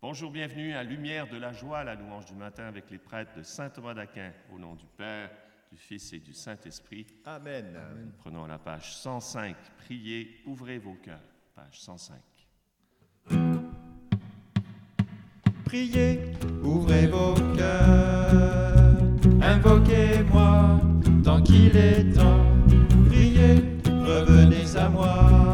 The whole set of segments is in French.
Bonjour, bienvenue à Lumière de la joie, la louange du matin avec les prêtres de Saint Thomas d'Aquin, au nom du Père, du Fils et du Saint-Esprit. Amen. Prenons la page 105. Priez, ouvrez vos cœurs. Page 105. Priez, ouvrez vos cœurs, invoquez-moi tant qu'il est temps. Priez, revenez à moi,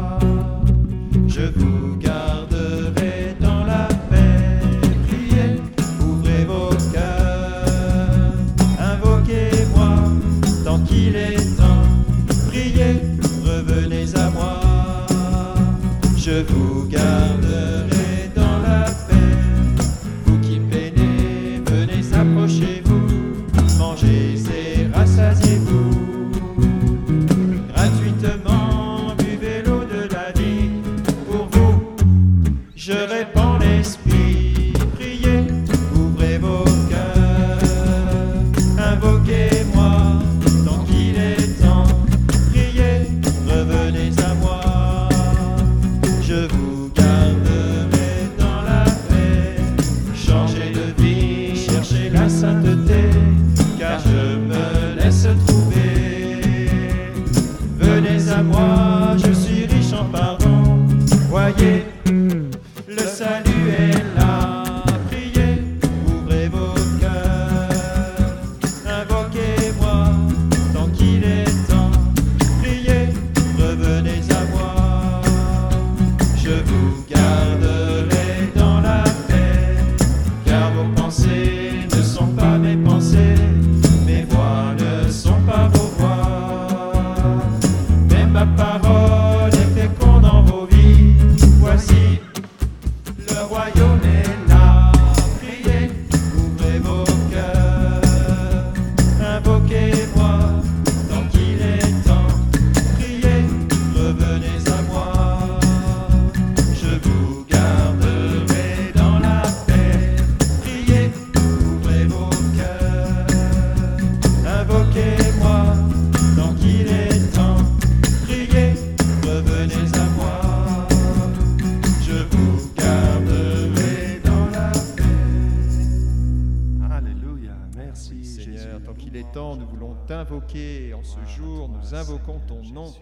en ce jour, nous invoquons ton nom.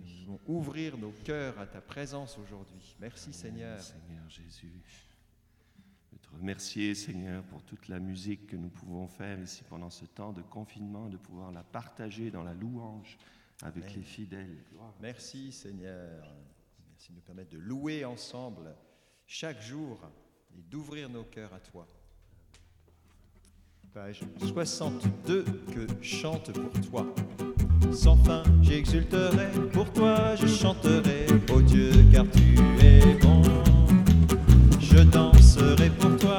Nous voulons ouvrir nos cœurs à ta présence aujourd'hui. Merci Seigneur. Seigneur Jésus. Je te remercier, Seigneur, pour toute la musique que nous pouvons faire ici pendant ce temps de confinement, de pouvoir la partager dans la louange avec Amen. les fidèles. Merci Seigneur. Merci de nous permettre de louer ensemble chaque jour et d'ouvrir nos cœurs à toi. Page 62 que chante pour toi. Sans fin, j'exulterai, pour toi je chanterai, ô Dieu, car tu es bon. Je danserai pour toi,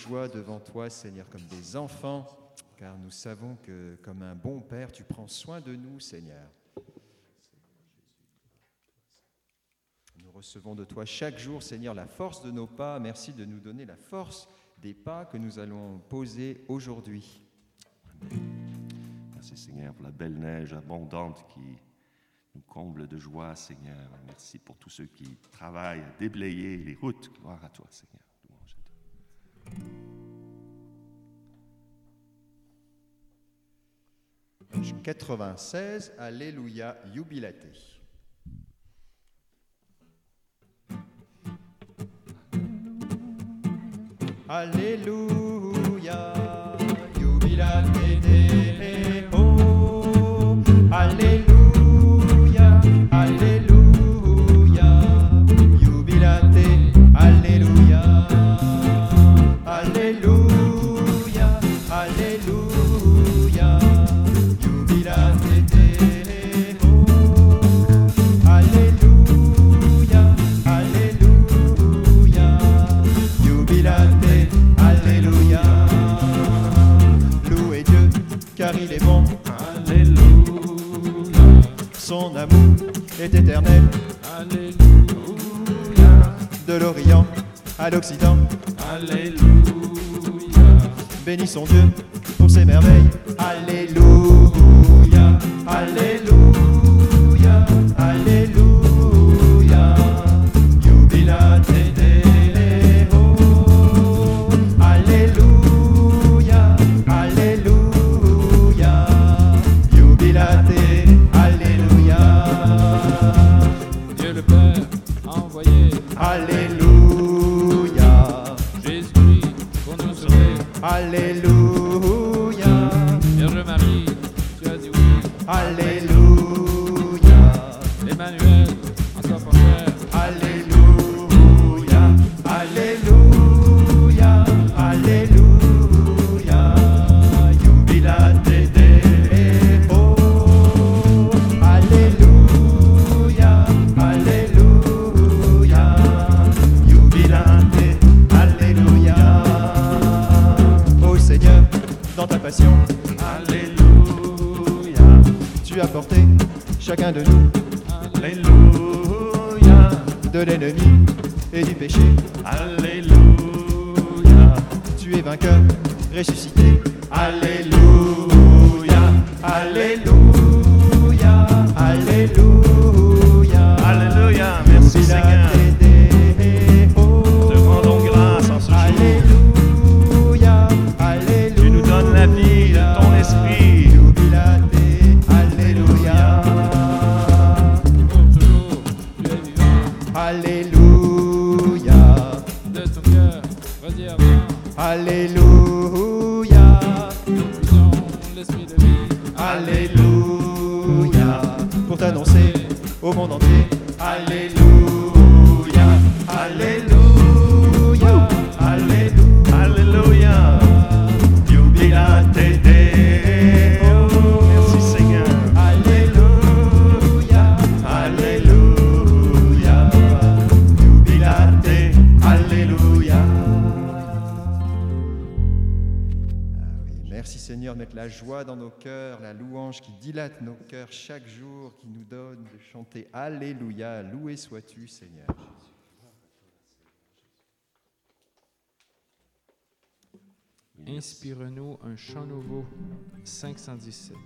joie devant toi, Seigneur, comme des enfants, car nous savons que comme un bon Père, tu prends soin de nous, Seigneur. Nous recevons de toi chaque jour, Seigneur, la force de nos pas. Merci de nous donner la force des pas que nous allons poser aujourd'hui. Merci Seigneur pour la belle neige abondante qui nous comble de joie, Seigneur. Merci pour tous ceux qui travaillent à déblayer les routes. Gloire à toi, Seigneur. 96, Alléluia, jubilate. Alléluia, jubilate est éternel, Alléluia, de l'Orient à l'Occident. Alléluia, Bénissons Dieu tu as porté chacun de nous Alléluia, de l'ennemi et du péché. Alléluia, Tu es vainqueur, ressuscité. Alléluia, Alléluia, Alléluia. La joie dans nos cœurs, la louange qui dilate nos cœurs chaque jour, qui nous donne de chanter Alléluia, loué sois-tu Seigneur. Inspire-nous un chant nouveau. 517.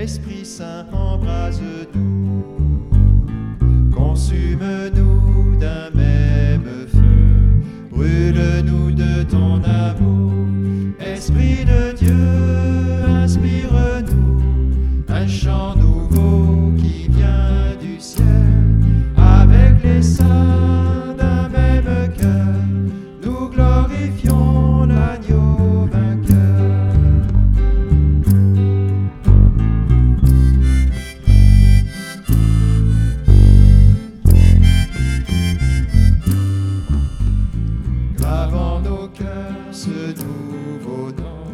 Esprit Saint embrase-nous, ce nouveau nom,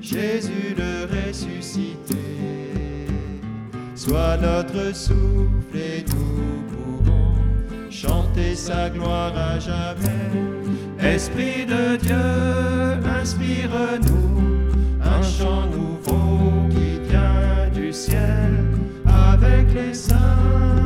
Jésus le ressuscité. Sois notre souffle et nous pourrons chanter sa gloire à jamais. Esprit de Dieu, inspire-nous un chant nouveau qui vient du ciel avec les saints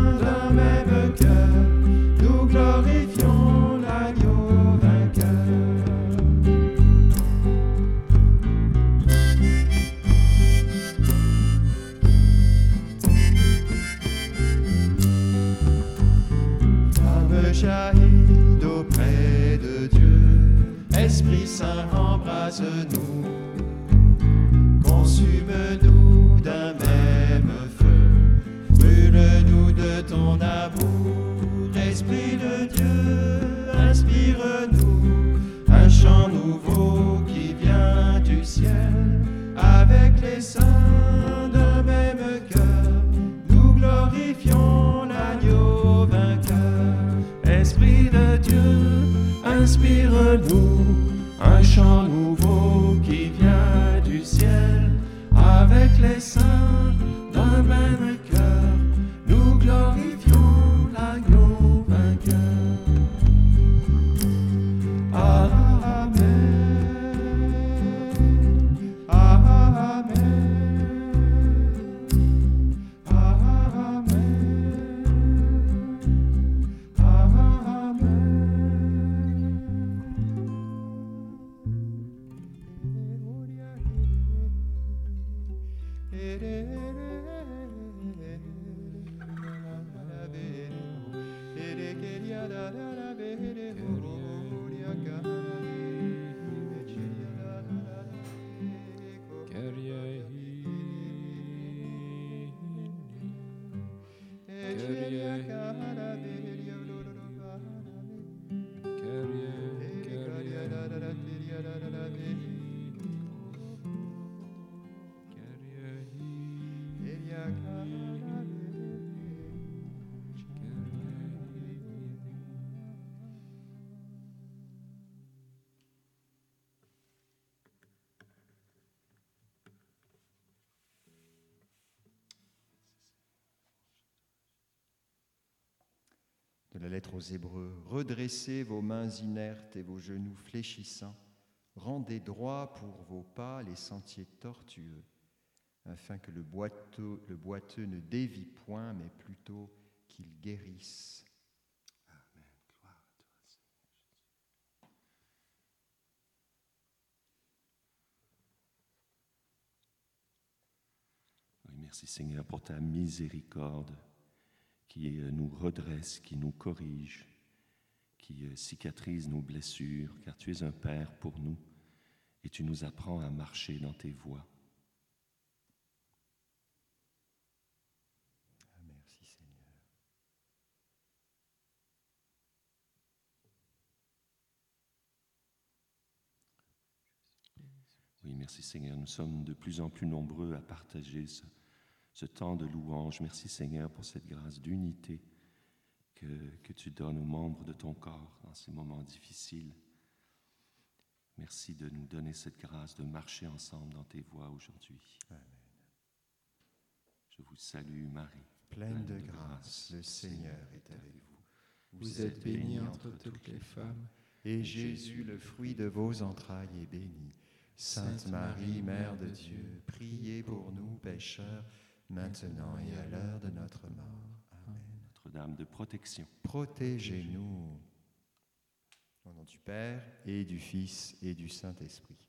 da da da La lettre aux Hébreux, redressez vos mains inertes et vos genoux fléchissants, rendez droit pour vos pas les sentiers tortueux, afin que le boiteux, le boiteux ne dévie point, mais plutôt qu'il guérisse. Oui, merci Seigneur pour ta miséricorde qui euh, nous redresse, qui nous corrige, qui euh, cicatrise nos blessures, car tu es un Père pour nous et tu nous apprends à marcher dans tes voies. Ah, merci Seigneur. Oui, merci Seigneur. Nous sommes de plus en plus nombreux à partager ce, ce temps de louange. Merci Seigneur pour cette grâce d'unité que, que tu donnes aux membres de ton corps dans ces moments difficiles. Merci de nous donner cette grâce de marcher ensemble dans tes voies aujourd'hui. Amen. Je vous salue Marie. Pleine de grâce, le Seigneur est avec vous. Vous êtes bénie entre toutes les femmes, Et Jésus, le fruit de vos entrailles, est béni. Sainte Marie, Mère de Dieu, priez pour nous pécheurs, maintenant et à l'heure de notre mort. Amen. Notre-Dame de protection. Protégez-nous. Au nom du Père et du Fils et du Saint-Esprit.